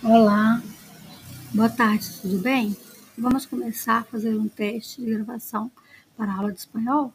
Olá, boa tarde, tudo bem? Vamos começar a fazer um teste de gravação para a aula de espanhol?